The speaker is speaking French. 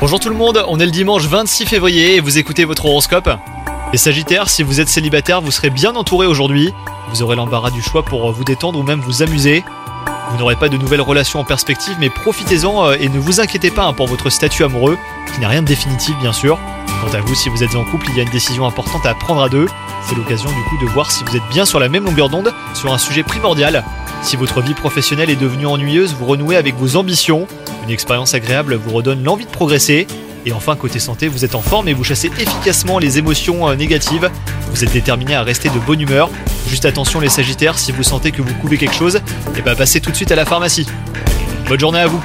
Bonjour tout le monde, on est le dimanche 26 février et vous écoutez votre horoscope. Les Sagittaires, si vous êtes célibataire, vous serez bien entouré aujourd'hui. Vous aurez l'embarras du choix pour vous détendre ou même vous amuser. Vous n'aurez pas de nouvelles relations en perspective, mais profitez-en euh, et ne vous inquiétez pas hein, pour votre statut amoureux, qui n'est rien de définitif bien sûr. Quant à vous, si vous êtes en couple, il y a une décision importante à prendre à deux. C'est l'occasion du coup de voir si vous êtes bien sur la même longueur d'onde sur un sujet primordial. Si votre vie professionnelle est devenue ennuyeuse, vous renouez avec vos ambitions. Une expérience agréable vous redonne l'envie de progresser. Et enfin, côté santé, vous êtes en forme et vous chassez efficacement les émotions euh, négatives. Vous êtes déterminé à rester de bonne humeur. Juste attention les Sagittaires, si vous sentez que vous couvez quelque chose, et bah passez tout de suite à la pharmacie. Bonne journée à vous